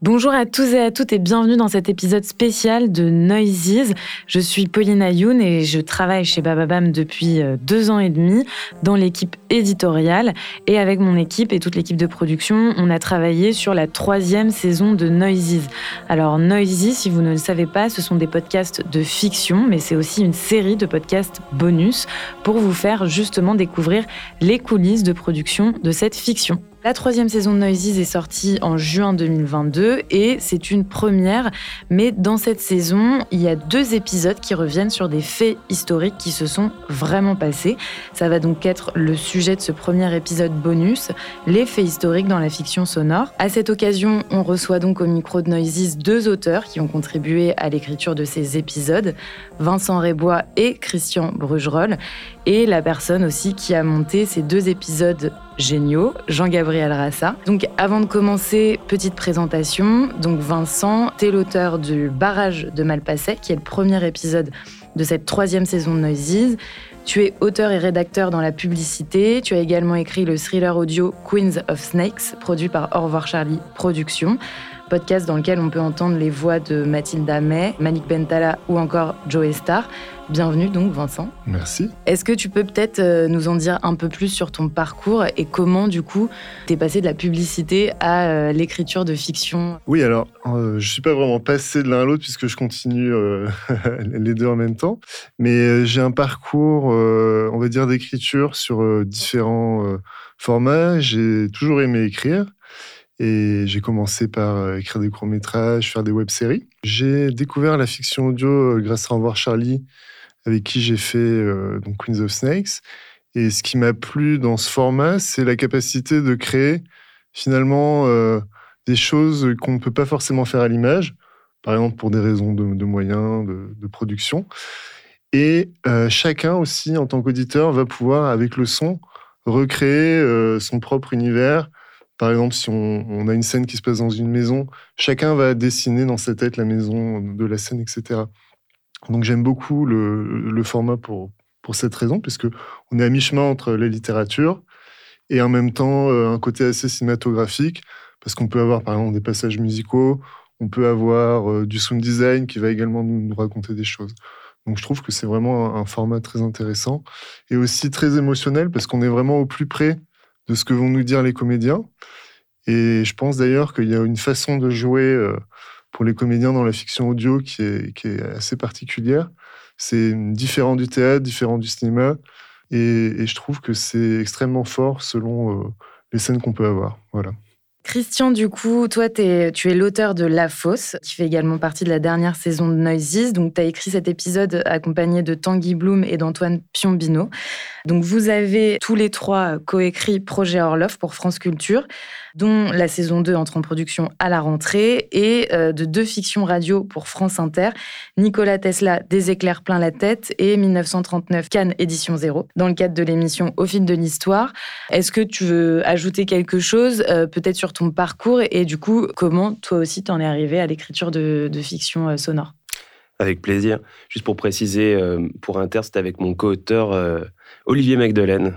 Bonjour à tous et à toutes et bienvenue dans cet épisode spécial de Noises. Je suis Pauline Ayoun et je travaille chez Bababam depuis euh, deux ans et demi dans l'équipe éditoriale. Et avec mon équipe et toute l'équipe de production, on a travaillé sur la troisième saison de Noises. Alors Noises, si vous ne le savez pas, ce sont des podcasts de fiction, mais c'est aussi une série de podcasts bonus pour vous faire justement découvrir les coulisses de production de cette fiction. La troisième saison de Noises est sortie en juin 2022 et c'est une première. Mais dans cette saison, il y a deux épisodes qui reviennent sur des faits historiques qui se sont vraiment passés. Ça va donc être le sujet de ce premier épisode bonus, les faits historiques dans la fiction sonore. À cette occasion, on reçoit donc au micro de Noises deux auteurs qui ont contribué à l'écriture de ces épisodes, Vincent Rébois et Christian Brugerolles, et la personne aussi qui a monté ces deux épisodes géniaux, Jean-Gabriel Rassa. Donc avant de commencer, petite présentation. Donc Vincent, t'es l'auteur du Barrage de Malpasset, qui est le premier épisode de cette troisième saison de Noises. Tu es auteur et rédacteur dans la publicité. Tu as également écrit le thriller audio Queens of Snakes, produit par Au revoir Charlie Productions podcast dans lequel on peut entendre les voix de Mathilda May, Manik Bentala ou encore Joe Star. Bienvenue donc Vincent. Merci. Est-ce que tu peux peut-être euh, nous en dire un peu plus sur ton parcours et comment du coup t'es passé de la publicité à euh, l'écriture de fiction? Oui alors euh, je suis pas vraiment passé de l'un à l'autre puisque je continue les deux en même temps, mais j'ai un parcours on va dire d'écriture sur différents formats. J'ai toujours aimé écrire. Et j'ai commencé par euh, écrire des courts-métrages, faire des web-séries. J'ai découvert la fiction audio euh, grâce à Au Charlie, avec qui j'ai fait euh, Queens of Snakes. Et ce qui m'a plu dans ce format, c'est la capacité de créer finalement des choses qu'on ne peut pas forcément faire à l'image, par exemple pour des raisons de, moyens, de, production. Et chacun aussi, en tant qu'auditeur, va pouvoir, avec le son, recréer son propre univers, par exemple, si on, a une scène qui se passe dans une maison, chacun va dessiner dans sa tête la maison de la scène, etc. Donc j'aime beaucoup le, format pour, pour cette raison, puisque on est à mi-chemin entre la littérature et en même temps euh, un côté assez cinématographique, parce qu'on peut avoir par exemple des passages musicaux, on peut avoir euh, du sound design qui va également nous, raconter des choses. Donc je trouve que c'est vraiment un, format très intéressant et aussi très émotionnel parce qu'on est vraiment au plus près de ce que vont nous dire les comédiens. Et je pense d'ailleurs qu'il y a une façon de jouer euh, pour les comédiens dans la fiction audio qui est, qui est assez particulière. C'est différent du théâtre, différent du cinéma. Et, je trouve que c'est extrêmement fort selon euh, les scènes qu'on peut avoir. Voilà. Christian, du coup, toi, tu es l'auteur de La Fosse, qui fait également partie de la dernière saison de Noises. Donc, tu as écrit cet épisode accompagné de Tanguy Bloom et d'Antoine Piombino. Donc, vous avez tous les trois coécrit Projet Orloff pour France Culture dont la saison 2 entre en production à la rentrée, et euh, de deux fictions radio pour France Inter, Nicolas Tesla, Des éclairs plein la tête, et 1939, Cannes édition 0, dans le cadre de l'émission Au fil de l'histoire. Est-ce que tu veux ajouter quelque chose, euh, peut-être sur ton parcours, et, du coup, comment toi aussi t'en es arrivé à l'écriture de, fiction euh, sonore? Avec plaisir. Juste pour préciser, pour Inter, c'était avec mon co-auteur Olivier Magdelaine.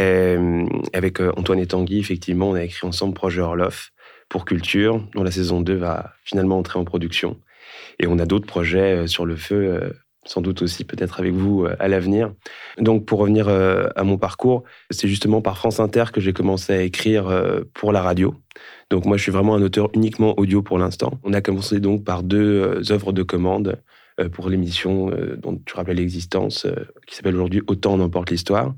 Euh, avec euh, Antoine et Tanguy, effectivement, on a écrit ensemble Projet Orloff pour Culture, dont la saison 2 va finalement entrer en production. Et on a d'autres projets euh, sur le feu, sans doute aussi peut-être avec vous à l'avenir. Donc pour revenir à mon parcours, c'est justement par France Inter que j'ai commencé à écrire pour la radio. Donc moi je suis vraiment un auteur uniquement audio pour l'instant. On a commencé donc par deux œuvres de commande pour l'émission dont tu rappelais l'existence, qui s'appelle aujourd'hui Autant n'emporte l'histoire,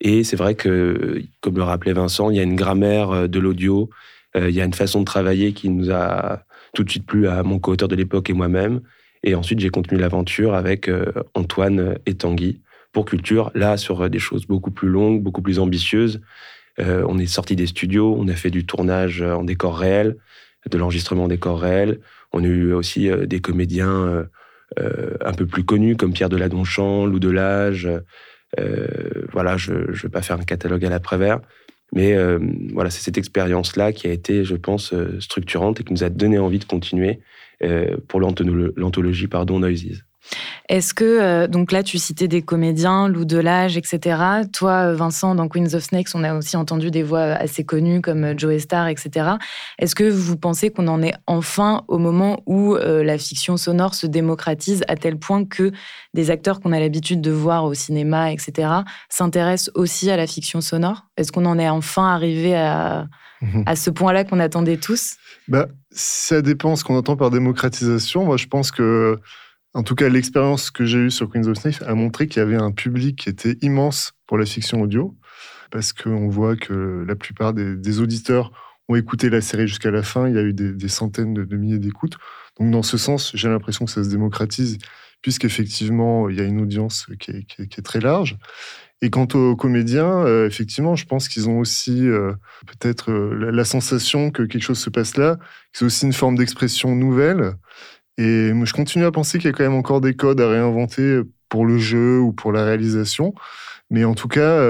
et c'est vrai que, comme le rappelait Vincent, il y a une grammaire euh, de l'audio, euh, il y a une façon de travailler qui nous a tout de suite plu à mon co-auteur de l'époque et moi-même. Et ensuite, j'ai continué l'aventure avec euh, Antoine et Tanguy pour Culture, là, sur des choses beaucoup plus longues, beaucoup plus ambitieuses. on est sorti des studios, on a fait du tournage en décor réel, de l'enregistrement en décor réel. On a eu aussi des comédiens un peu plus connus comme Pierre Deladonchamp, Lou Delage, euh, voilà, je ne vais pas faire un catalogue à l'après-vert. Mais euh, voilà, c'est cette expérience-là qui a été, je pense, euh, structurante et qui nous a donné envie de continuer pour l'anthologie pardon, Noises. Est-ce que, euh, donc là, tu citais des comédiens, Lou Delage, etc. Toi, Vincent, dans Queens of Snakes, on a aussi entendu des voix assez connues comme euh, Joe Star, etc. Est-ce que vous pensez qu'on en est enfin au moment où euh, la fiction sonore se démocratise à tel point que des acteurs qu'on a l'habitude de voir au cinéma, etc., s'intéressent aussi à la fiction sonore? Est-ce qu'on en est enfin arrivé à, à ce point-là qu'on attendait tous bah, Ça dépend ce qu'on entend par démocratisation. Moi, je pense que en tout cas, l'expérience que j'ai eue sur Queens of Snakes a montré qu'il y avait un public qui était immense pour la fiction audio, parce qu'on voit que la plupart des, auditeurs ont écouté la série jusqu'à la fin. Il y a eu des, centaines de, milliers d'écoutes. Donc, dans ce sens, j'ai l'impression que ça se démocratise, puisqu'effectivement, il y a une audience qui est, très large. Et quant aux comédiens, euh, effectivement, je pense qu'ils ont aussi euh, peut-être euh, la, sensation que quelque chose se passe là, c'est aussi une forme d'expression nouvelle et moi, je continue à penser qu'il y a quand même encore des codes à réinventer pour le jeu ou pour la réalisation. Mais en tout cas,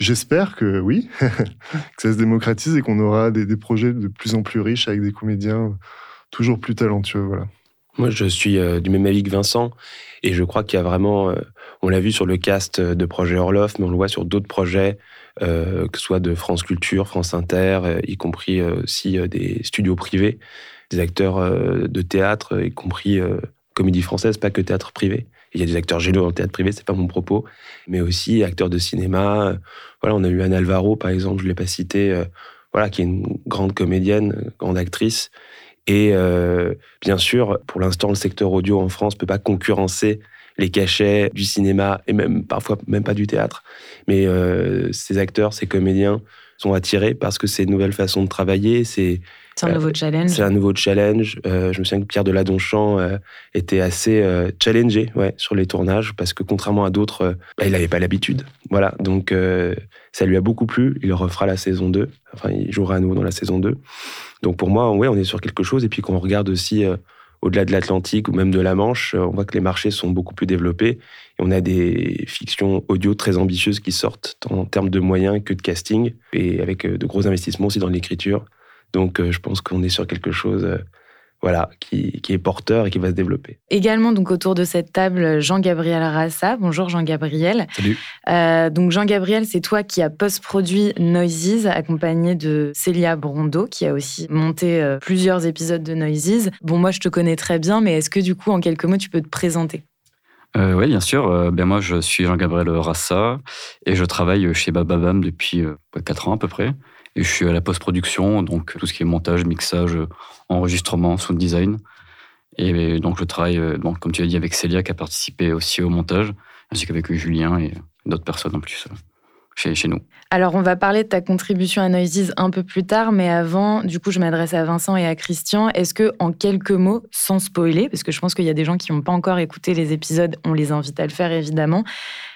j'espère que oui, que ça se démocratise et qu'on aura des, projets de plus en plus riches avec des comédiens toujours plus talentueux. Voilà. Moi, je suis du même avis que Vincent. Et je crois qu'il y a vraiment, on l'a vu sur le cast de Projet Orloff, mais on le voit sur d'autres projets, que ce soit de France Culture, France Inter, y compris aussi des studios privés des acteurs euh, de théâtre, y compris euh, comédie française, pas que théâtre privé. Il y a des acteurs géniaux dans le théâtre privé, c'est pas mon propos, mais aussi acteurs de cinéma. Voilà, on a eu Anne Alvaro, par exemple, je l'ai pas cité, voilà, qui est une grande comédienne, grande actrice. Et bien sûr, pour l'instant, le secteur audio en France peut pas concurrencer les cachets du cinéma et même parfois même pas du théâtre. Mais ces acteurs, ces comédiens sont attirés parce que c'est une nouvelle façon de travailler, c'est c'est un nouveau challenge. C'est un nouveau challenge. Euh, je me souviens que Pierre Deladonchamp euh, était assez euh, challengé ouais, sur les tournages parce que contrairement à d'autres, bah, il n'avait pas l'habitude. Voilà, donc ça lui a beaucoup plu. Il refera la saison 2. Enfin, il jouera à nouveau dans la saison 2. Donc pour moi, ouais, on est sur quelque chose. Et puis quand on regarde aussi au-delà de l'Atlantique ou même de la Manche, on voit que les marchés sont beaucoup plus développés. Et on a des fictions audio très ambitieuses qui sortent en termes de moyens que de casting et avec de gros investissements aussi dans l'écriture. Donc, euh, je pense qu'on est sur quelque chose euh, voilà, qui, est porteur et qui va se développer. Également, donc autour de cette table, Jean-Gabriel Rassa. Bonjour Jean-Gabriel. Salut. Euh, donc Jean-Gabriel, c'est toi qui as post-produit Noises, accompagné de Célia Brondo, qui a aussi monté plusieurs épisodes de Noises. Bon, moi, je te connais très bien, mais est-ce que du coup, en quelques mots, tu peux te présenter? Oui, bien sûr. ben moi, je suis Jean-Gabriel Rassa et je travaille chez Bababam depuis 4 ans à peu près. Je suis à la post-production, donc tout ce qui est montage, mixage, enregistrement, sound design. Et donc je travaille, euh, donc, comme tu l'as dit, avec Célia qui a participé aussi au montage, ainsi qu'avec Julien et d'autres personnes en plus. chez, chez nous. Alors, on va parler de ta contribution à Noises un peu plus tard, mais avant, du coup, je m'adresse à Vincent et à Christian. Est-ce que, en quelques mots, sans spoiler, parce que je pense qu'il y a des gens qui n'ont pas encore écouté les épisodes, on les invite à le faire évidemment.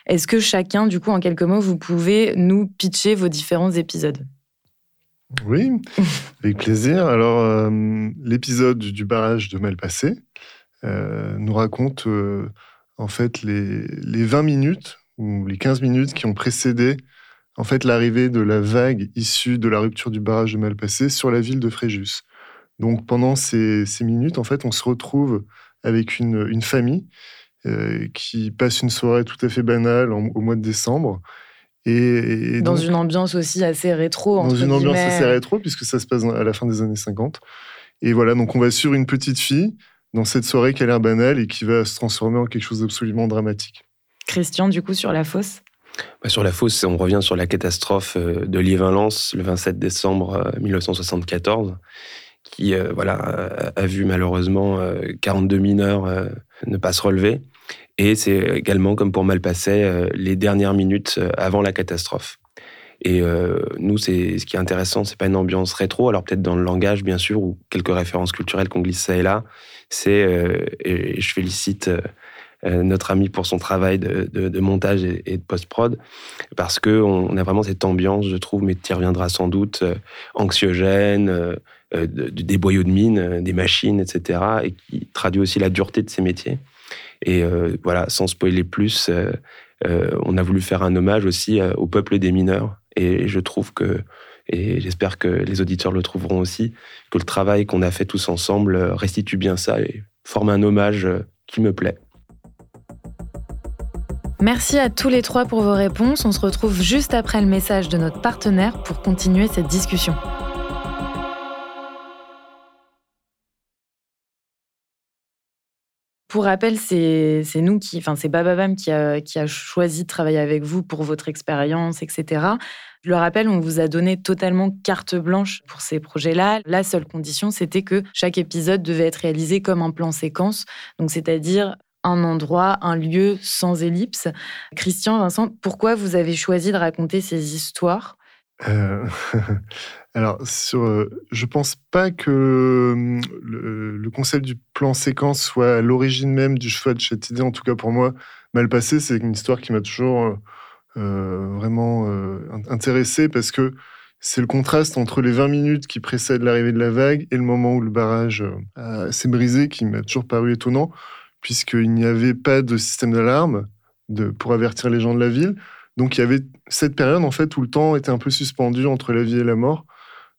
Est-ce que chacun, du coup, en quelques mots, vous pouvez nous pitcher vos différents épisodes? Oui, avec plaisir. Alors, euh, l'épisode du barrage de Malpassé euh, nous raconte euh, en fait les, les 20 minutes ou les 15 minutes qui ont précédé en fait l'arrivée de la vague issue de la rupture du barrage de Malpassé sur la ville de Fréjus. Donc pendant ces, minutes, en fait, on se retrouve avec une, famille qui passe une soirée tout à fait banale au mois de décembre. Et, et Dans donc- une ambiance aussi assez rétro, dans entre une ambiance guillemets. assez rétro, puisque ça se passe à la fin des années 50. Et voilà, donc on va suivre une petite fille dans cette soirée qui a l'air banale et qui va se transformer en quelque chose d'absolument dramatique. Christian, du coup, sur la fosse? Bah, sur la fosse, on revient sur la catastrophe euh, de Liévin-Lens le 27 décembre euh, 1974, qui euh, voilà, a, vu malheureusement euh, 42 mineurs euh, ne pas se relever. Et c'est également, comme pour Malpasset, euh, les dernières minutes euh, avant la catastrophe. Et euh, nous, c'est ce qui est intéressant, c'est pas une ambiance rétro, alors peut-être dans le langage, bien sûr, ou quelques références culturelles qu'on glisse ça et là. C'est, et je félicite notre ami pour son travail de, montage et, de post-prod, parce que on a vraiment cette ambiance, je trouve, mais tu y reviendras sans doute, anxiogène, de- de- des boyaux de mine, des machines, etc., et qui traduit aussi la dureté de ces métiers. Et euh, voilà, sans spoiler plus, euh, euh, on a voulu faire un hommage aussi au peuple des mineurs. Et je trouve que, et j'espère que les auditeurs le trouveront aussi, que le travail qu'on a fait tous ensemble restitue bien ça et forme un hommage qui me plaît. Merci à tous les trois pour vos réponses. On se retrouve juste après le message de notre partenaire pour continuer cette discussion. Pour rappel, c'est nous qui, enfin c'est Bababam qui a, qui a choisi de travailler avec vous pour votre expérience, etc. Je le rappelle, on vous a donné totalement carte blanche pour ces projets-là. La seule condition, c'était que chaque épisode devait être réalisé comme un plan séquence, donc c'est-à-dire un endroit, un lieu sans ellipse. Christian, Vincent, pourquoi vous avez choisi de raconter ces histoires? Euh, Alors, sur, euh, je pense pas que hum, le, concept du plan séquence soit à l'origine même du choix de cette idée. En tout cas, pour moi, mal passé, c'est une histoire qui m'a toujours euh, euh, vraiment intéressé parce que c'est le contraste entre les 20 minutes qui précèdent l'arrivée de la vague et le moment où le barrage s'est brisé qui m'a toujours paru étonnant, puisqu'il n'y avait pas de système d'alarme pour avertir les gens de la ville. Donc il y avait cette période en fait où le temps était un peu suspendu entre la vie et la mort.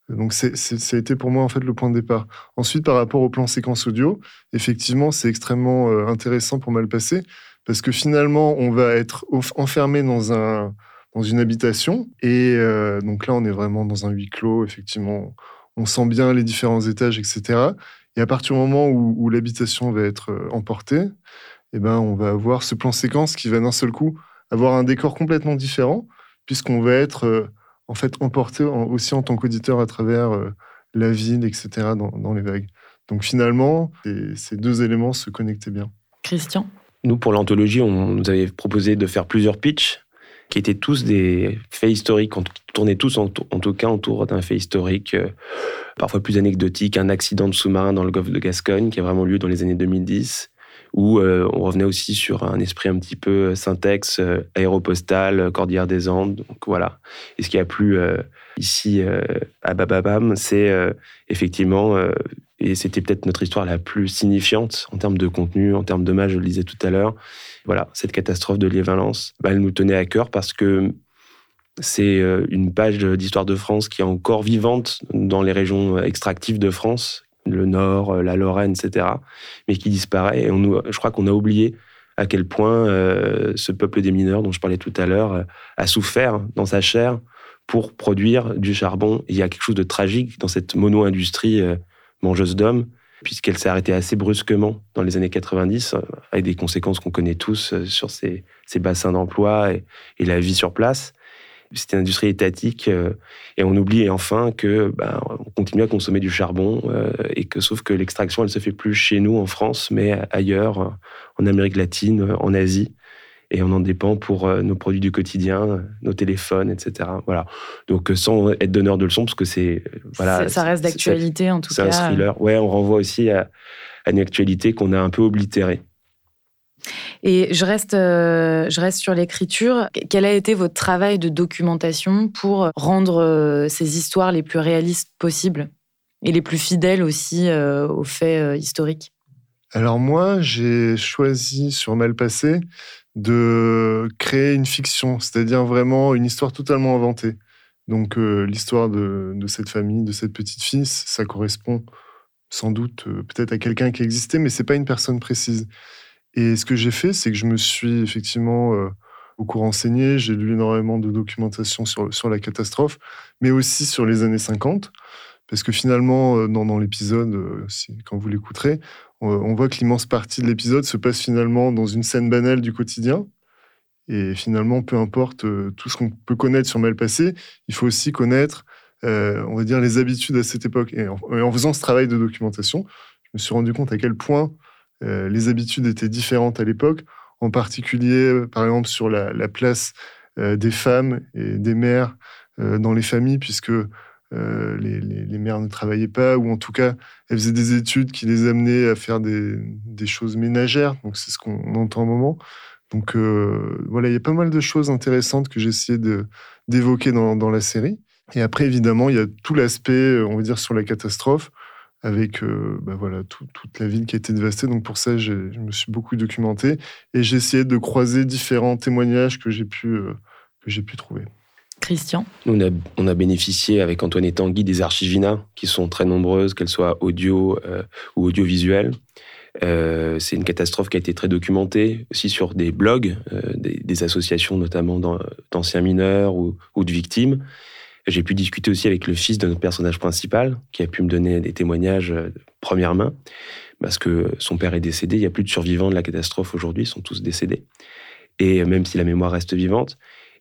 Donc ça a été pour moi en fait le point de départ. Ensuite par rapport au plan séquence audio, effectivement c'est extrêmement euh, intéressant pour mal passer parce que finalement on va être enfermé dans un dans une habitation et euh, donc là on est vraiment dans un huis clos. Effectivement on sent bien les différents étages etc. Et à partir du moment où, où l'habitation va être euh, emportée, eh ben on va avoir ce plan séquence qui va d'un seul coup avoir un décor complètement différent, puisqu'on va être euh, en fait emporté en- aussi en tant qu'auditeur à travers euh, la ville, etc., dans, dans les vagues. Donc finalement, ces, ces deux éléments se connectaient bien. Christian? Nous, pour l'anthologie, on nous avait proposé de faire plusieurs pitchs qui étaient tous des faits historiques, en- qui tournaient tous en, en tout cas autour d'un fait historique, euh, parfois plus anecdotique, un accident de sous-marin dans le golfe de Gascogne qui a vraiment lieu dans les années 2010, où euh, on revenait aussi sur un esprit un petit peu syntaxe, euh, aéropostal, euh, Cordillère des Andes. Donc voilà. Et ce qui a plu euh, ici euh, à Bababam, c'est euh, effectivement, euh, et c'était peut-être notre histoire la plus signifiante en termes de contenu, en termes d'hommage, je le disais tout à l'heure. Voilà, cette catastrophe de Liévin-Lens, bah, elle nous tenait à cœur parce que c'est euh, une page d'histoire de France qui est encore vivante dans les régions extractives de France, le Nord, euh, la Lorraine, etc., mais qui disparaît. Et je crois qu'on a oublié à quel point euh, ce peuple des mineurs, dont je parlais tout à l'heure, euh, a souffert dans sa chair pour produire du charbon. Il y a quelque chose de tragique dans cette mono-industrie mangeuse d'hommes, puisqu'elle s'est arrêtée assez brusquement dans les années 90, euh, avec des conséquences qu'on connaît tous sur ces, bassins d'emploi et la vie sur place. C'était une industrie étatique euh, et on oublie enfin que bah, on continue à consommer du charbon euh, et que sauf que l'extraction elle se fait plus chez nous en France mais ailleurs euh, en Amérique latine, en Asie et on en dépend pour nos produits du quotidien, nos téléphones, etc. Voilà. Donc sans être donneur de leçons, parce que c'est voilà, ça reste d'actualité en tout cas. C'est un thriller. Ouais, on renvoie aussi à, à une actualité qu'on a un peu oblitérée. Et je reste, euh, je reste sur l'écriture. Quel a été votre travail de documentation pour rendre euh, ces histoires les plus réalistes possibles et les plus fidèles aussi euh, aux faits historiques? Alors moi, j'ai choisi sur Malpassé de créer une fiction, c'est-à-dire vraiment une histoire totalement inventée. Donc l'histoire de, de, cette famille, de cette petite fille, ça correspond sans doute peut-être à quelqu'un qui existait, mais c'est pas une personne précise. Et ce que j'ai fait, c'est que je me suis effectivement euh, beaucoup renseigné, j'ai lu énormément de documentation sur, sur la catastrophe, mais aussi sur les années 50, parce que finalement, euh, dans, dans l'épisode, euh, quand vous l'écouterez, on, voit que l'immense partie de l'épisode se passe finalement dans une scène banale du quotidien. Et finalement, peu importe tout ce qu'on peut connaître sur Malpassé, il faut aussi connaître, on va dire, les habitudes à cette époque. Et en, faisant ce travail de documentation, je me suis rendu compte à quel point euh, les habitudes étaient différentes à l'époque, en particulier, euh, par exemple, sur la, place euh, des femmes et des mères dans les familles, puisque les, mères ne travaillaient pas, ou en tout cas, elles faisaient des études qui les amenaient à faire des, choses ménagères. Donc, c'est ce qu'on entend au moment. Donc, voilà, il y a pas mal de choses intéressantes que j'ai essayé d'évoquer dans, dans, la série. Et après, évidemment, il y a tout l'aspect, on va dire, sur la catastrophe avec euh, bah voilà, toute la ville qui a été dévastée. Donc pour ça, je me suis beaucoup documenté et j'ai essayé de croiser différents témoignages que j'ai pu, euh, que j'ai pu trouver. Christian? On a, on a bénéficié avec Antoine et Tanguy des archivina, qui sont très nombreuses, qu'elles soient audio euh, ou audiovisuelles. c'est une catastrophe qui a été très documentée, aussi sur des blogs, des, associations notamment d'anciens mineurs ou, ou de victimes. J'ai pu discuter aussi avec le fils de notre personnage principal, qui a pu me donner des témoignages de euh, première main, parce que son père est décédé. Il n'y a plus de survivants de la catastrophe aujourd'hui, ils sont tous décédés. Et même si la mémoire reste vivante.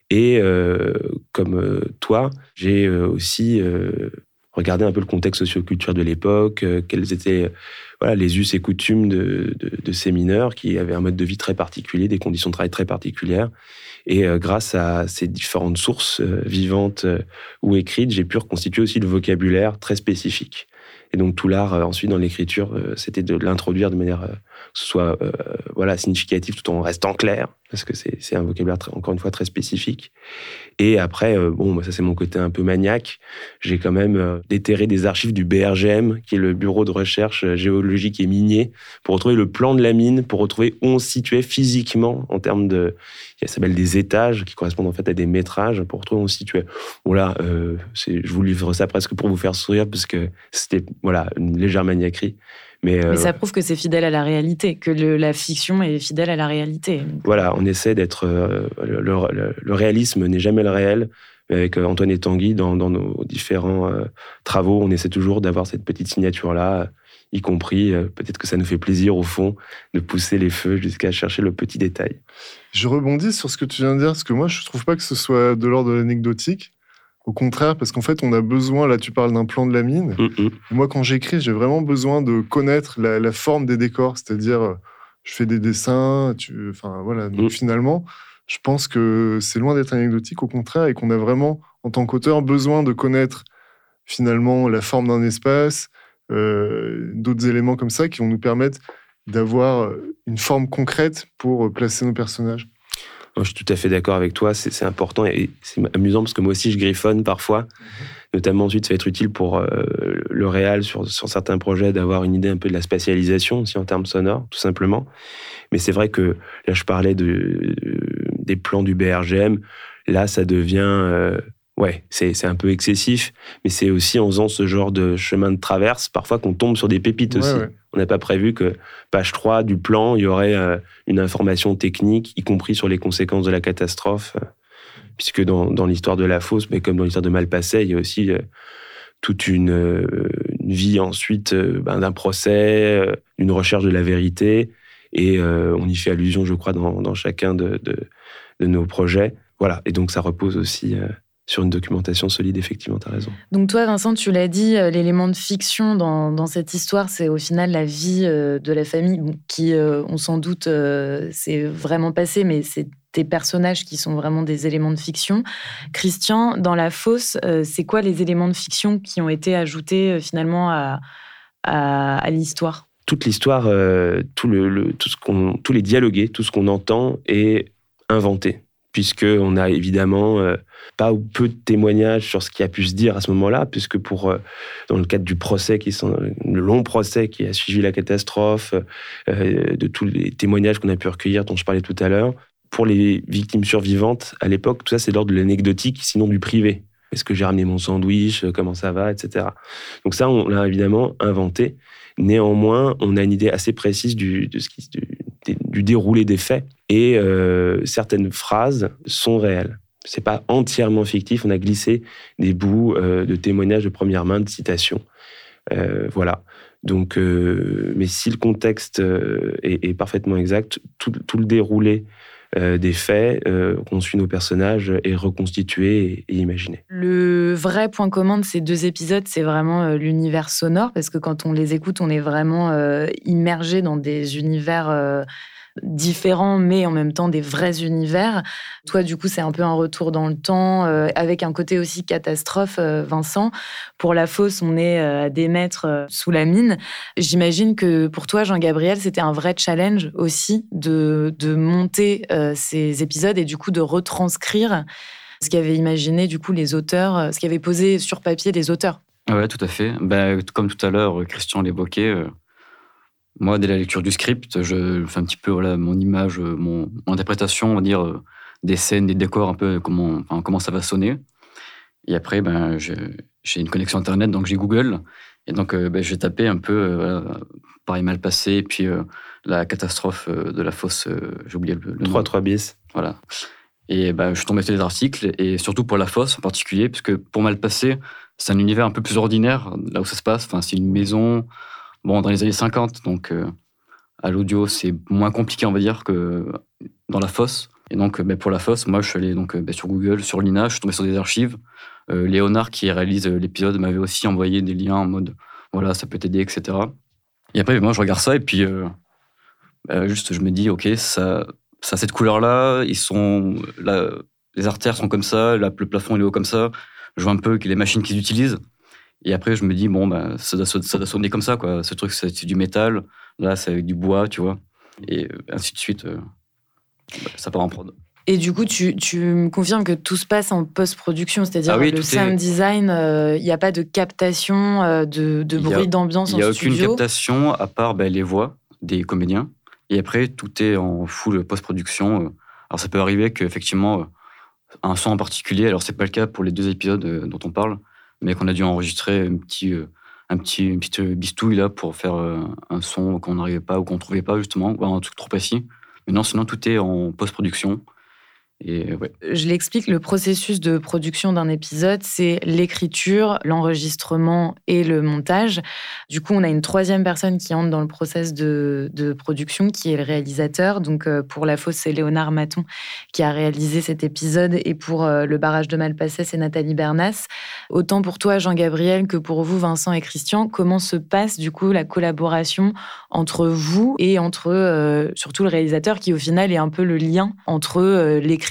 Et euh, comme euh, toi, j'ai aussi regardé un peu le contexte socioculturel de l'époque, quels étaient voilà, les us et coutumes de, ces mineurs qui avaient un mode de vie très particulier, des conditions de travail très particulières. Et euh, grâce à ces différentes sources euh, vivantes euh, ou écrites, j'ai pu reconstituer aussi le vocabulaire très spécifique. Et donc tout l'art ensuite dans l'écriture, c'était de l'introduire de manière ce soit voilà significatif tout en restant clair parce que c'est un vocabulaire encore une fois très spécifique. Et après, bon, ça c'est mon côté un peu maniaque. J'ai quand même déterré des archives du BRGM, qui est le bureau de recherche géologique et minier, pour retrouver le plan de la mine, pour retrouver où on se situait physiquement en termes de ça s'appelle des étages qui correspondent en fait à des métrages pour retrouver où on se situait. Voilà, euh, je vous livre ça presque pour vous faire sourire parce que c'était voilà une légère maniaquerie. Mais, euh, Mais ça prouve que c'est fidèle à la réalité, que la fiction est fidèle à la réalité. Voilà, on essaie d'être. Euh, le, réalisme n'est jamais le réel. Avec Antoine et Tanguy, dans, dans nos différents travaux, on essaie toujours d'avoir cette petite signature-là y compris euh, peut-être que ça nous fait plaisir au fond de pousser les feux jusqu'à chercher le petit détail. Je rebondis sur ce que tu viens de dire, parce que moi je trouve pas que ce soit de l'ordre de l'anecdotique. Au contraire, parce qu'en fait, on a besoin, là tu parles d'un plan de la mine. Mm, mm. Moi, quand j'écris, j'ai vraiment besoin de connaître la, forme des décors, c'est-à-dire, euh, je fais des dessins, tu, enfin voilà. Donc mm. finalement, je pense que c'est loin d'être anecdotique, au contraire, et qu'on a vraiment, en tant qu'auteur, besoin de connaître finalement la forme d'un espace, euh, d'autres éléments comme ça qui vont nous permettre d'avoir une forme concrète pour placer nos personnages. Je suis tout à fait d'accord avec toi, c'est important et c'est amusant parce que moi aussi je griffonne parfois, notamment ensuite ça va être utile pour euh, le réal sur, sur, certains projets d'avoir une idée un peu de la spatialisation aussi en termes sonores, tout simplement. Mais c'est vrai que là je parlais de, des plans du BRGM, là ça devient euh, ouais, c'est un peu excessif, mais c'est aussi en faisant ce genre de chemin de traverse, parfois qu'on tombe sur des pépites aussi. On n'a pas prévu que page 3 du plan, il y aurait euh, une information technique, y compris sur les conséquences de la catastrophe, euh, puisque dans, l'histoire de la fosse, mais comme dans l'histoire de Malpassé, il y a aussi euh, toute une, vie ensuite ben, d'un procès, une recherche de la vérité, et on y fait allusion, je crois, dans, chacun de, nos projets. Voilà, et donc ça repose aussi sur une documentation solide, effectivement, tu as raison. Donc toi, Vincent, tu l'as dit, euh, l'élément de fiction dans, cette histoire, c'est au final la vie euh, de la famille qui, euh, on s'en doute, c'est vraiment passé, mais c'est tes personnages qui sont vraiment des éléments de fiction. Christian, dans La Fosse, c'est quoi les éléments de fiction qui ont été ajoutés finalement à, à, l'histoire? Toute l'histoire, tout le, tout ce qu'on, tous les dialogués, tout ce qu'on entend est inventé puisqu'on a évidemment euh, pas ou peu de témoignages sur ce qui a pu se dire à ce moment-là, puisque pour, euh, dans le cadre du procès, qui sont, le long procès qui a suivi la catastrophe, euh, de tous les témoignages qu'on a pu recueillir, dont je parlais tout à l'heure, pour les victimes survivantes, à l'époque, tout ça, c'est l'ordre de l'anecdotique, sinon du privé. Est-ce que j'ai ramené mon sandwich Comment ça va Etc. Donc ça, on l'a évidemment inventé. Néanmoins, on a une idée assez précise de ce qui, du déroulé des faits et euh, certaines phrases sont réelles. C'est pas entièrement fictif. On a glissé des bouts euh, de témoignages de première main, de citations. Euh, voilà. Donc, mais si le contexte est, parfaitement exact, tout, le déroulé des faits qu'on suit nos personnages est reconstitué et, imaginé. Le vrai point commun de ces deux épisodes, c'est vraiment l'univers sonore, parce que quand on les écoute, on est vraiment immergé dans des univers différents, mais en même temps des vrais univers. Toi, du coup, c'est un peu un retour dans le temps, euh, avec un côté aussi catastrophe, euh, Vincent. Pour la fosse, on est euh, à des mètres sous la mine. J'imagine que pour toi, Jean-Gabriel, c'était un vrai challenge aussi de, de monter ces épisodes et du coup de retranscrire ce qu'avaient imaginé du coup les auteurs, ce qu'avaient posé sur papier les auteurs. Oui, tout à fait. Ben, comme tout à l'heure, Christian l'évoquait, moi, dès la lecture du script, je fais un petit peu voilà, mon image, euh, mon, interprétation, on va dire, euh, des scènes, des décors, un peu comment, comment ça va sonner. Et après, ben, j'ai une connexion Internet, donc j'ai Google. Et donc, euh, ben, j'ai tapé un peu Paris mal passé, et puis la catastrophe de la fosse, j'ai oublié le, le 3-3 bis. Voilà. Et ben, je suis tombé sur des articles, et surtout pour la fosse en particulier, puisque pour mal passé, c'est un univers un peu plus ordinaire, là où ça se passe. Enfin, c'est une maison, bon, dans les années 50, donc euh, à l'audio, c'est moins compliqué, on va dire, que dans la fosse. Et donc, ben, pour la fosse, moi, je suis allé donc, ben, sur Google, sur l'INA, je suis tombé sur des archives. Euh, Léonard, qui réalise l'épisode, m'avait aussi envoyé des liens en mode, voilà, ça peut t'aider, etc. Et après, moi, je regarde ça et puis, ben, juste, je me dis, OK, ça, ça a cette couleur-là, ils sont, là, les artères sont comme ça, le plafond est haut comme ça. Je vois un peu les machines qu'ils utilisent. Et après, je me dis, bon, bah, ça, doit, ça sonner comme ça, quoi. Ce truc, c'est du métal. Là, c'est avec du bois, tu vois. Et euh, ainsi de suite. Euh, bah, ça part en prod. Et du coup, tu, tu, me confirmes que tout se passe en post-production, c'est-à-dire ah le sound design, euh, il n'y a pas de captation de, de bruit d'ambiance en studio Il n'y a aucune captation à part bah, les voix des comédiens. Et après, tout est en full post-production. Alors, ça peut arriver qu'effectivement, un son en particulier, alors c'est pas le cas pour les deux épisodes dont on parle, mais qu'on a dû enregistrer un petit, euh, un petit, une petite bistouille là pour faire euh, un son qu'on n'arrivait pas ou qu'on trouvait pas justement, ou un truc trop précis. Mais non, sinon tout est en post-production. Je l'explique, le processus de production d'un épisode, c'est l'écriture, l'enregistrement et le montage. Du coup, on a une troisième personne qui entre dans le process de, production, qui est le réalisateur. Donc, euh, pour La Fosse, c'est Léonard Maton qui a réalisé cet épisode. Et pour euh, Le Barrage de Malpasset, c'est Nathalie Bernas. Autant pour toi, Jean-Gabriel, que pour vous, Vincent et Christian, comment se passe du coup la collaboration entre vous et entre euh, surtout le réalisateur qui, au final, est un peu le lien entre l'écriture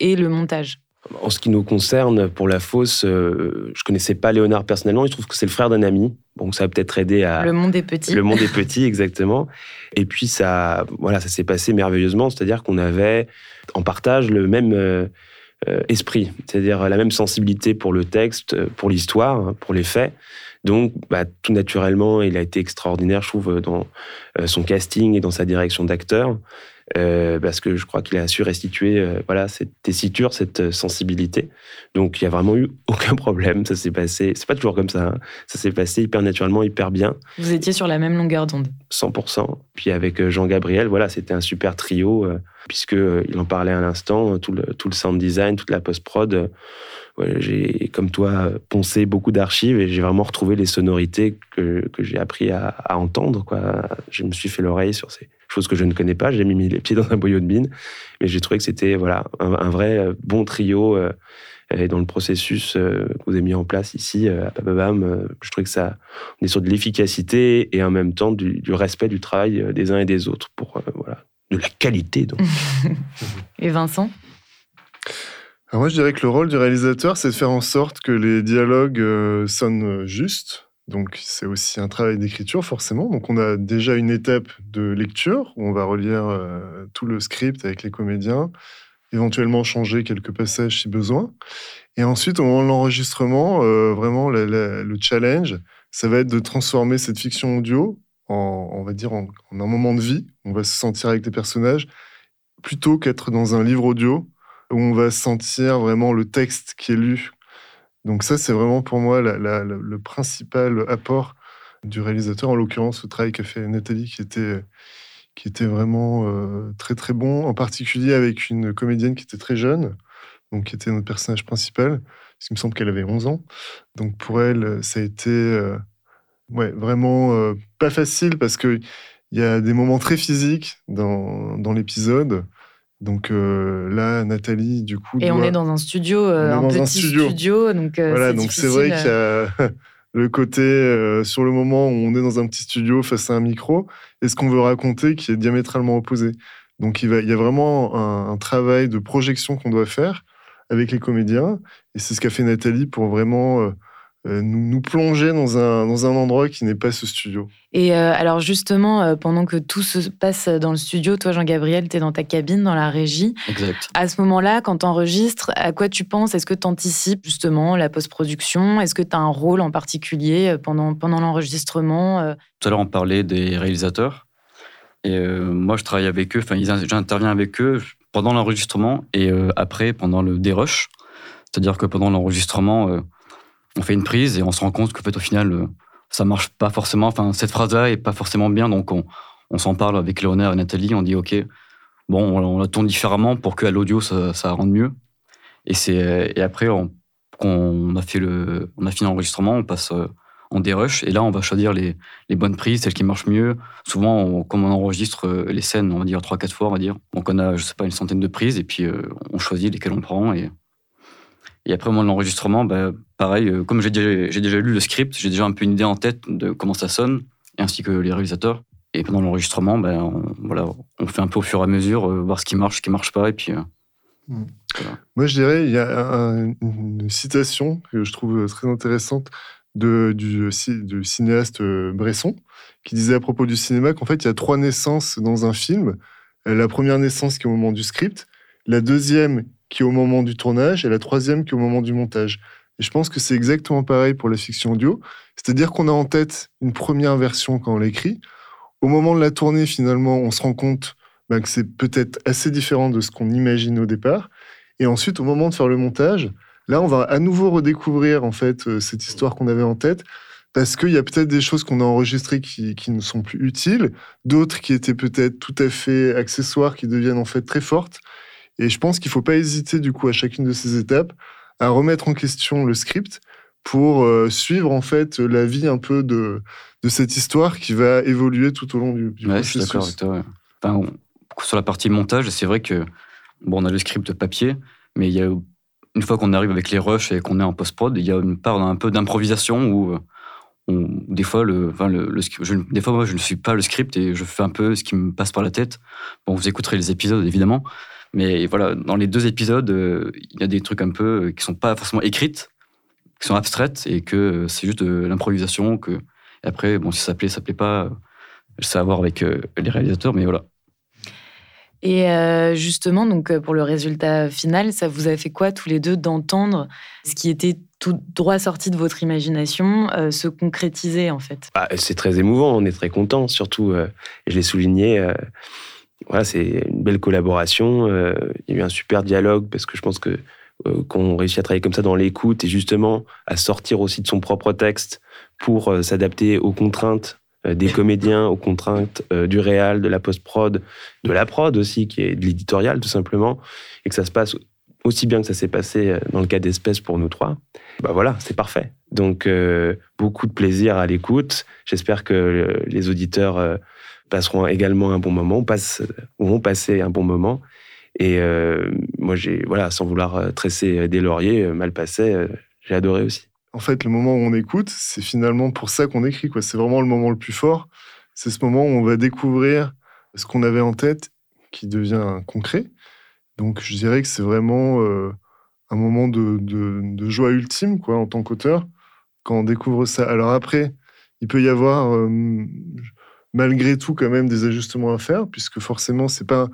et le montage en ce qui nous concerne, pour la fosse, euh, je connaissais pas Léonard personnellement. Je trouve que c'est le frère d'un ami. Donc ça a peut-être aidé à. Le monde est petit. Le monde est petit, exactement. Et puis ça, voilà, ça s'est passé merveilleusement. C'est-à-dire qu'on avait en partage le même euh, euh, esprit, c'est-à-dire la même sensibilité pour le texte, pour l'histoire, pour les faits. Donc, bah, tout naturellement, il a été extraordinaire, je trouve, dans son casting et dans sa direction d'acteur. Euh, parce que je crois qu'il a su restituer euh, voilà, cette tessiture, cette euh, sensibilité. Donc il n'y a vraiment eu aucun problème. Ça s'est passé, c'est pas toujours comme ça, hein. ça s'est passé hyper naturellement, hyper bien. Vous étiez sur la même longueur d'onde 100%. Puis avec Jean-Gabriel, voilà, c'était un super trio, puisqu'il en parlait à l'instant, tout le, tout le sound design, toute la post-prod. j'ai, comme toi, poncé beaucoup d'archives et j'ai vraiment retrouvé les sonorités que, que j'ai appris à, à entendre. Quoi. Je me suis fait l'oreille sur ces, chose que je ne connais pas. J'ai mis les pieds dans un boyau de mine, mais j'ai trouvé que c'était voilà un, vrai euh, bon trio. Euh, et dans le processus euh, que vous avez mis en place ici à Bababam, je trouvais que ça, on est sur de l'efficacité et en même temps du, respect du travail des uns et des autres pour voilà de la qualité donc. Et Vincent? Moi, je dirais que le rôle du réalisateur, c'est de faire en sorte que les dialogues euh, sonnent justes. Donc, c'est aussi un travail d'écriture, forcément. Donc, on a déjà une étape de lecture où on va relire euh, tout le script avec les comédiens, éventuellement changer quelques passages si besoin. Et ensuite, au moment de l'enregistrement, euh, vraiment, le challenge, ça va être de transformer cette fiction audio en, on va dire, en, un moment de vie. On va se sentir avec les personnages plutôt qu'être dans un livre audio où on va sentir vraiment le texte qui est lu. Donc ça, c'est vraiment pour moi le principal apport du réalisateur, en l'occurrence le travail qu'a fait Nathalie, qui était, qui était vraiment euh, très très bon, en particulier avec une comédienne qui était très jeune, donc qui était notre personnage principal, parce qu'il me semble qu'elle avait 11 ans. Donc pour elle, ça a été euh, ouais, vraiment euh, pas facile, parce qu'il y a des moments très physiques dans, dans l'épisode, donc euh, là, Nathalie, du coup. Et on est dans un studio, euh, un petit studio. donc euh, voilà, donc c'est vrai qu'il y a le côté sur le moment où on est dans un petit studio face à un micro et ce qu'on veut raconter qui est diamétralement opposé. Donc il, va, il y a vraiment un travail de projection qu'on doit faire avec les comédiens et c'est ce qu'a fait Nathalie pour vraiment euh, nous, plonger dans un, dans un endroit qui n'est pas ce studio. Et euh, alors justement, euh, pendant que tout se passe dans le studio, toi Jean-Gabriel, tu es dans ta cabine, dans la régie. Exact. À ce moment-là, quand tu enregistres, à quoi tu penses? Est-ce que tu anticipes justement la post-production? Est-ce que tu as un rôle en particulier pendant, pendant l'enregistrement Tout à l'heure, on parlait des réalisateurs. Et moi, je travaille avec eux, enfin, j'interviens avec eux pendant l'enregistrement et après, pendant le dérush. C'est-à-dire que pendant l'enregistrement, on fait une prise et on se rend compte qu'en fait, au final, euh, ça marche pas forcément. Enfin, cette phrase-là est pas forcément bien, donc on, s'en parle avec Léonard et Nathalie. On dit, OK, bon, on, la tourne différemment pour qu'à l'audio, ça, ça rende mieux. Et, c'est, et après, on, on, a fait le, on a fini l'enregistrement, on passe euh, en dérush. Et là, on va choisir les, les bonnes prises, celles qui marchent mieux. Souvent, comme on enregistre euh, les scènes, on va dire 3-4 fois, on va dire. Donc, on a, je sais pas, une centaine de prises et puis on choisit lesquelles on prend. Et, et après, au moment de l'enregistrement, bah, pareil, euh, comme j'ai déjà, déjà, lu le script, j'ai déjà un peu une idée en tête de comment ça sonne, ainsi que les réalisateurs. Et pendant l'enregistrement, bah, on, voilà, on fait un peu au fur et à mesure, euh, voir ce qui marche, ce qui marche pas, et puis. Euh, hmm. Moi, je dirais, il y a une citation que je trouve très intéressante de, du, du, cinéaste Bresson, qui disait à propos du cinéma qu'en fait, il y a trois naissances dans un film. La première naissance qui est au moment du script, la deuxième qui est au moment du tournage et la troisième qui est au moment du montage. Et je pense que c'est exactement pareil pour la fiction audio. C'est-à-dire qu'on a en tête une première version quand on l'écrit. Au moment de la tournée, finalement, on se rend compte bah, que c'est peut-être assez différent de ce qu'on imagine au départ. Et ensuite, au moment de faire le montage, là, on va à nouveau redécouvrir en fait euh, cette histoire qu'on avait en tête parce qu'il y a peut-être des choses qu'on a enregistrées qui, qui ne sont plus utiles, d'autres qui étaient peut-être tout à fait accessoires, qui deviennent en fait très fortes. Et je pense qu'il ne faut pas hésiter, du coup, à chacune de ces étapes, à remettre en question le script pour euh, suivre, en fait, la vie un peu de, de cette histoire qui va évoluer tout au long du, du ouais, Je suis d'accord avec toi. Enfin, sur la partie montage, c'est vrai que, bon, on a le script papier, mais il y a, une fois qu'on arrive avec les rushs et qu'on est en post-prod, il y a une part un peu d'improvisation où on, des fois, le, enfin le, je, des fois, moi, je ne suis pas le script et je fais un peu ce qui me passe par la tête. Bon, vous écouterez les épisodes, évidemment, mais voilà, dans les deux épisodes, euh, il y a des trucs un peu euh, qui sont pas forcément écrites, qui sont abstraites et que euh, c'est juste de l'improvisation. Que après, bon, si ça plaît, ça plaît pas, je sais à voir avec les réalisateurs, mais voilà. Et justement, donc pour le résultat final, ça vous a fait quoi tous les deux d'entendre ce qui était tout droit sorti de votre imagination se concrétiser en fait? Bah, C'est très émouvant, on est très content, surtout, je l'ai souligné voilà, c'est une belle collaboration. Euh, il y a eu un super dialogue parce que je pense que euh, qu'on réussit à travailler comme ça dans l'écoute et justement à sortir aussi de son propre texte pour euh, s'adapter aux contraintes des comédiens, aux contraintes du réal, de la post-prod, de la prod aussi, qui est de l'éditorial tout simplement, et que ça se passe aussi bien que ça s'est passé dans le cas d'espèces pour nous trois. Bah voilà, c'est parfait. Donc beaucoup de plaisir à l'écoute. J'espère que les auditeurs passeront également un bon moment, vont passer un bon moment. Et euh, moi, j'ai, voilà, sans vouloir euh, tresser des lauriers, euh, mal passé, j'ai adoré aussi. En fait, le moment où on écoute, c'est finalement pour ça qu'on écrit. Quoi. C'est vraiment le moment le plus fort. C'est ce moment où on va découvrir ce qu'on avait en tête qui devient concret. Donc je dirais que c'est vraiment un moment de, de, joie ultime quoi, en tant qu'auteur quand on découvre ça. Alors après, il peut y avoir malgré tout quand même des ajustements à faire, puisque forcément, c'est pas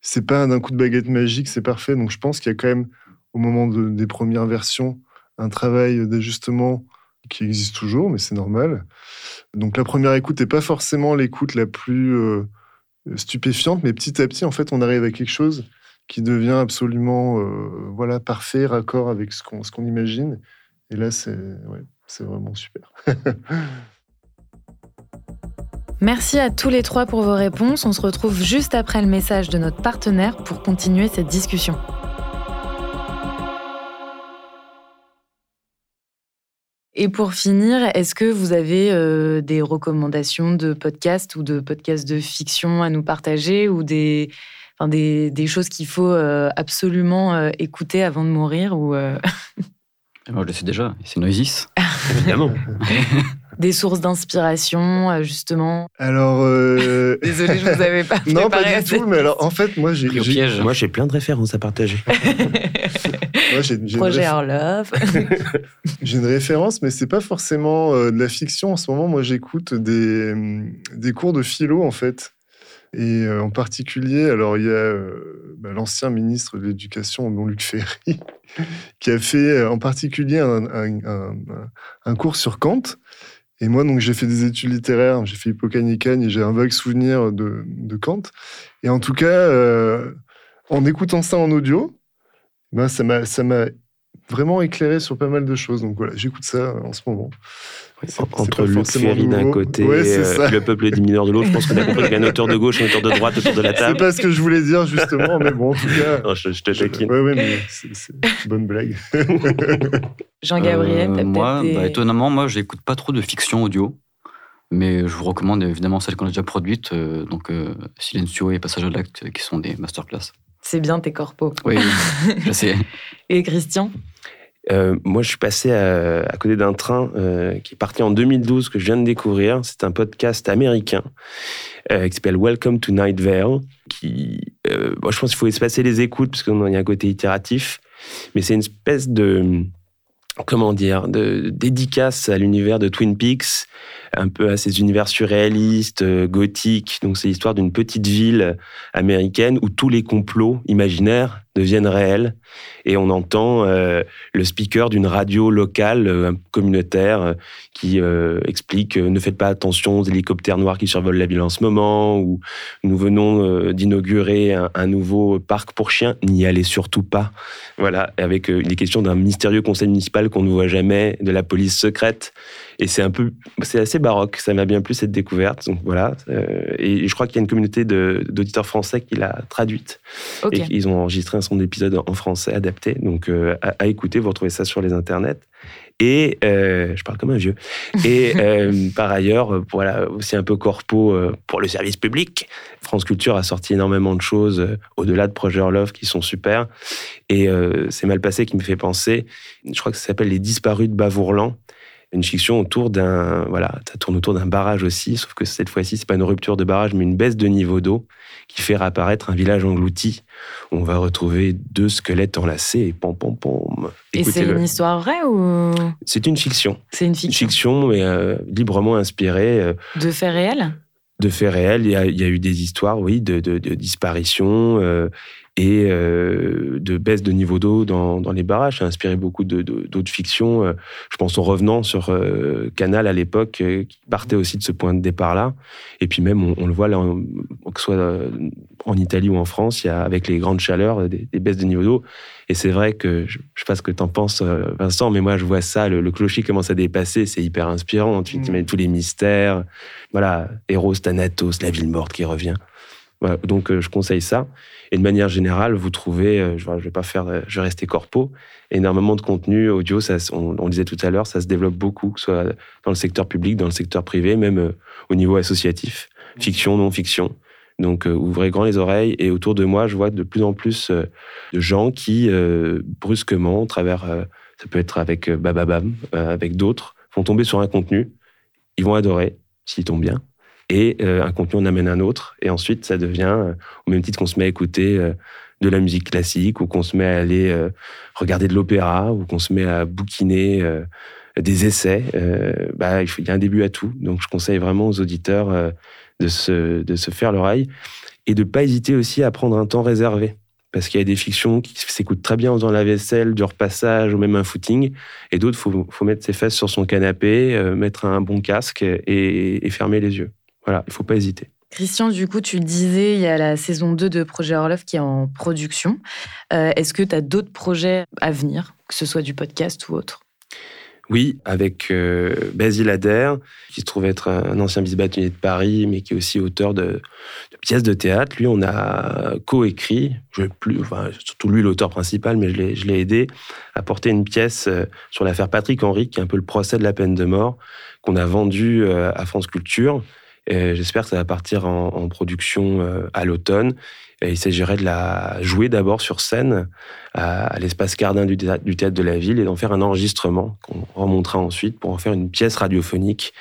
c'est pas d'un coup de baguette magique, c'est parfait. Donc je pense qu'il y a quand même, au moment des premières versions, un travail d'ajustement qui existe toujours, mais c'est normal. Donc la première écoute n'est pas forcément l'écoute la plus euh, stupéfiante, mais petit à petit, en fait, on arrive à quelque chose qui devient absolument euh, voilà, parfait, raccord avec ce qu'on imagine. Et là, c'est ouais, vraiment super. Merci à tous les trois pour vos réponses. On se retrouve juste après le message de notre partenaire pour continuer cette discussion. Et pour finir, est-ce que vous avez euh, des recommandations de podcasts ou de podcasts de fiction à nous partager ou des, des, des, choses qu'il faut euh, absolument euh, écouter avant de mourir ou Moi, je le sais déjà, c'est Noisis. Évidemment. des sources d'inspiration, euh, justement Alors. Euh... Désolée, je vous avais pas Non, pas du tout, mais alors, en fait, moi, j'ai. Moi, j'ai plein de références à partager. moi, j'ai, Projet Orlov. j'ai une référence, mais c'est pas forcément euh, de la fiction. En ce moment, moi, j'écoute des, des cours de philo, en fait. Et euh, en particulier, alors il y a bah, l'ancien ministre de l'Éducation, Jean-Luc Ferry, qui a fait en particulier un, un, un, cours sur Kant. Et moi, donc, j'ai fait des études littéraires, j'ai fait Hippocane et j'ai un vague souvenir de, de, Kant. Et en tout cas, euh, en écoutant ça en audio, ben, ça m'a vraiment éclairé sur pas mal de choses. Donc voilà, j'écoute ça en ce moment. Entre Luc Ferry d'un côté, euh, le peuple des mineurs de l'autre, je pense qu'on a compris qu'il y a un auteur de gauche et un auteur de droite autour de la table. C'est pas ce que je voulais dire justement, mais bon, en tout cas. je, te taquine. Oui, oui, mais c'est une bonne blague. Jean-Gabriel, euh, Moi, bah, étonnamment, moi, j'écoute pas trop de fiction audio. Mais je vous recommande évidemment celles qu'on a déjà produites, euh, donc euh, Silencio et Passage à l'acte, qui sont des masterclass. C'est bien tes corpos. Oui, je sais. Et Christian? Euh, moi, je suis passé à, côté d'un train euh, qui est parti en 2012 que je viens de découvrir. C'est un podcast américain euh, qui s'appelle Welcome to Night Vale. Je pense qu'il faut espacer les écoutes parce qu'il y a un côté itératif, mais c'est une espèce de comment dire, de dédicace à l'univers de Twin Peaks, un peu à ces univers surréalistes, gothiques. Donc, c'est l'histoire d'une petite ville américaine où tous les complots imaginaires deviennent réels et on entend euh, le speaker d'une radio locale euh, communautaire euh, qui explique ne faites pas attention aux hélicoptères noirs qui survolent la ville en ce moment ou nous venons d'inaugurer un, nouveau parc pour chiens n'y allez surtout pas. Voilà avec les questions d'un mystérieux conseil municipal qu'on ne voit jamais de la police secrète et c'est un peu, c'est assez baroque. Ça m'a bien plu cette découverte. Donc voilà. et je crois qu'il y a une communauté d'auditeurs français qui l'a traduite. Et ils ont enregistré un son d'épisode en français adapté. Donc euh, à, écouter, vous retrouvez ça sur les internets. Et euh, je parle comme un vieux. Et euh, par ailleurs, voilà, aussi un peu corpo pour le service public. France Culture a sorti énormément de choses au-delà de Projet Love qui sont super. Et c'est mal passé qui me fait penser. Je crois que ça s'appelle Les Disparus de Bavourlan une fiction autour d'un voilà, ça tourne autour d'un barrage aussi, sauf que cette fois-ci c'est pas une rupture de barrage mais une baisse de niveau d'eau qui fait réapparaître un village englouti. On va retrouver deux squelettes enlacés et pom pom pom. Et c'est une histoire vraie ou? C'est une fiction. C'est une fiction. Une fiction mais euh, librement inspirée. Euh, de faits réels? de faits réels. Il y, a, il y a, eu des histoires, oui, de, de, de disparitions, euh, et euh, de baisse de niveau d'eau dans, dans, les barrages. Ça a inspiré beaucoup d'autres fictions. Euh, je pense au Revenant sur euh, Canal à l'époque, qui partait aussi de ce point de départ-là. Et puis même, on, le voit là, que ce soit en Italie ou en France, il y a avec les grandes chaleurs des, baisses de niveau d'eau. Et c'est vrai que, je, ne sais pas ce que tu en penses, Vincent, mais moi je vois ça, le, clocher commence à dépasser, c'est hyper inspirant. Tu mmh. tous les mystères. Voilà, Eros, Thanatos, la ville morte qui revient. Donc je conseille ça. Et de manière générale, vous trouvez, euh, je vais pas faire, euh, je vais rester corpo, énormément de contenu audio. Ça, on, on disait tout à l'heure, ça se développe beaucoup, que ce soit dans le secteur public, dans le secteur privé, même euh, au niveau associatif, fiction, non fiction. Donc, ouvrez grand les oreilles. Et autour de moi, je vois de plus en plus de gens qui, brusquement, au travers, ça peut être avec Bababam, avec d'autres, vont tomber sur un contenu. Ils vont adorer, s'ils tombent bien et euh, un contenu en amène un autre, et ensuite ça devient, euh, au même titre qu'on se met à écouter euh, de la musique classique ou qu'on se met à aller regarder de l'opéra ou qu'on se met à bouquiner des essais, bah, il, y a un début à tout. Donc je conseille vraiment aux auditeurs de, se, de se faire l'oreille et de pas hésiter aussi à prendre un temps réservé parce qu'il y a des fictions qui s'écoutent très bien en faisant la vaisselle, du repassage ou même un footing, et d'autres, il faut, faut, mettre ses fesses sur son canapé, mettre un bon casque et, fermer les yeux. Voilà, il ne faut pas hésiter. Christian, du coup, tu le disais, il y a la saison 2 de Projet Orlov qui est en production. Euh, est-ce que tu as d'autres projets à venir, que ce soit du podcast ou autre? Oui, avec euh, Basile Adair, qui se trouve être un ancien vice-bâtonnier de Paris, mais qui est aussi auteur de, pièces de théâtre. Lui, on a co-écrit, enfin, surtout lui l'auteur principal, mais je l'ai aidé à porter une pièce euh, sur l'affaire Patrick Henry, qui est un peu le procès de la peine de mort, qu'on a vendu euh, à France Culture. J'espère que ça va partir en production à l'automne. Il s'agirait de la jouer d'abord sur scène à, l'espace Cardin du, théâtre de la ville et d'en faire un enregistrement qu'on remontera ensuite pour en faire une pièce radiophonique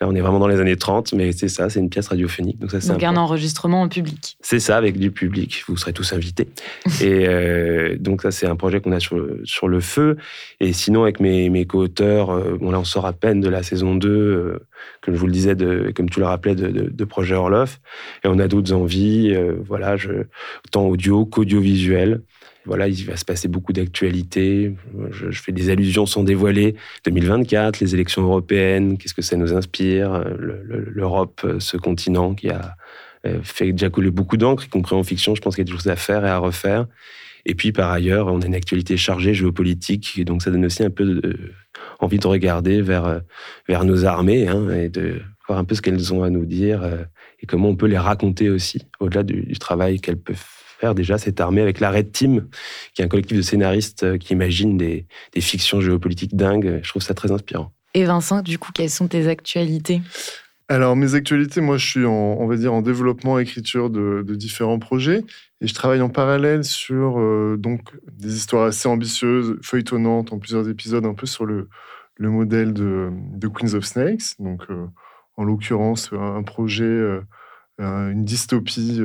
Là, on est vraiment dans les années 30, mais c'est ça, c'est une pièce radiophonique. Donc, ça, donc un, enregistrement en public. C'est ça, avec du public. Vous serez tous invités. et euh, donc ça, c'est un projet qu'on a sur le, sur le feu. Et sinon, avec mes, mes co-auteurs, euh, bon, là, on sort à peine de la saison 2, euh, comme je vous le disais, de, comme tu le rappelais, de, de, Projet Orloff. Et on a d'autres envies, voilà, je, autant audio qu'audiovisuel. Voilà, il va se passer beaucoup d'actualités. Je, fais des allusions sans dévoiler. 2024, les élections européennes, qu'est-ce que ça nous inspire? L'Europe, ce continent qui a euh, fait déjà couler beaucoup d'encre, y compris en fiction. Je pense qu'il y a des choses à faire et à refaire. Et puis, par ailleurs, on a une actualité chargée géopolitique. Donc, ça donne aussi un peu envie de regarder vers, vers nos armées hein, et de voir un peu ce qu'elles ont à nous dire euh, et comment on peut les raconter aussi, au-delà du, du travail qu'elles peuvent faire déjà cette armée avec la Red Team, qui est un collectif de scénaristes euh, qui imaginent des, fictions géopolitiques dingues. Je trouve ça très inspirant. Et Vincent, du coup, quelles sont tes actualités? Alors, mes actualités, moi, je suis en, on va dire, en développement, écriture de, différents projets. Et je travaille en parallèle sur euh, donc, des histoires assez ambitieuses, feuilletonnantes, en plusieurs épisodes, un peu sur le, le modèle de, de, Queens of Snakes. Donc, euh, en l'occurrence, un, projet, une dystopie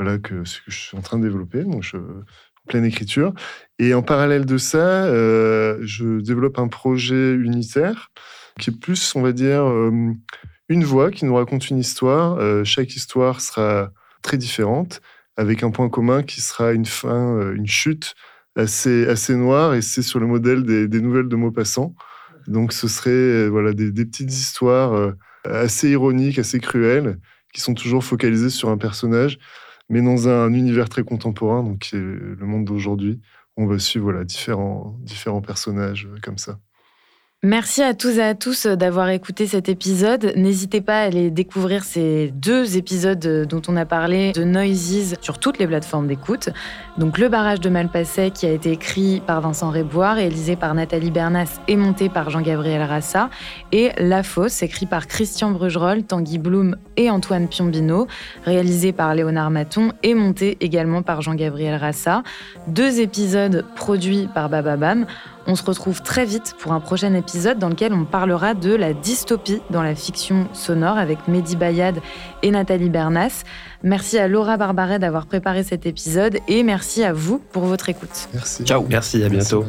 voilà, que, ce que je suis en train de développer, donc je, en pleine écriture. Et en parallèle de ça, euh, je développe un projet unitaire qui est plus, on va dire, euh, une voix qui nous raconte une histoire. Euh, chaque histoire sera très différente, avec un point commun qui sera une fin, une chute assez, assez noire, et c'est sur le modèle des, nouvelles de Maupassant. Donc ce serait des petites histoires assez ironiques, assez cruelles, qui sont toujours focalisées sur un personnage mais dans un univers très contemporain, donc qui est le monde d'aujourd'hui. On va suivre différents personnages euh, comme ça. Merci à tous et à tous d'avoir écouté cet épisode. N'hésitez pas à aller découvrir ces deux épisodes dont on a parlé de Noises sur toutes les plateformes d'écoute. Donc Le barrage de Malpasset qui a été écrit par Vincent Réboire, réalisé par Nathalie Bernas et monté par Jean-Gabriel Rassa. Et La Fosse, écrit par Christian Brugerolles, Tanguy Blum et Antoine Piombino, réalisé par Léonard Maton et monté également par Jean-Gabriel Rassa. Deux épisodes produits par Bababam. On se retrouve très vite pour un prochain épisode dans lequel on parlera de la dystopie dans la fiction sonore avec Mehdi Bayad et Nathalie Bernas. Merci à Laura Barbaret d'avoir préparé cet épisode et merci à vous pour votre écoute. Merci. Ciao, merci, à bientôt.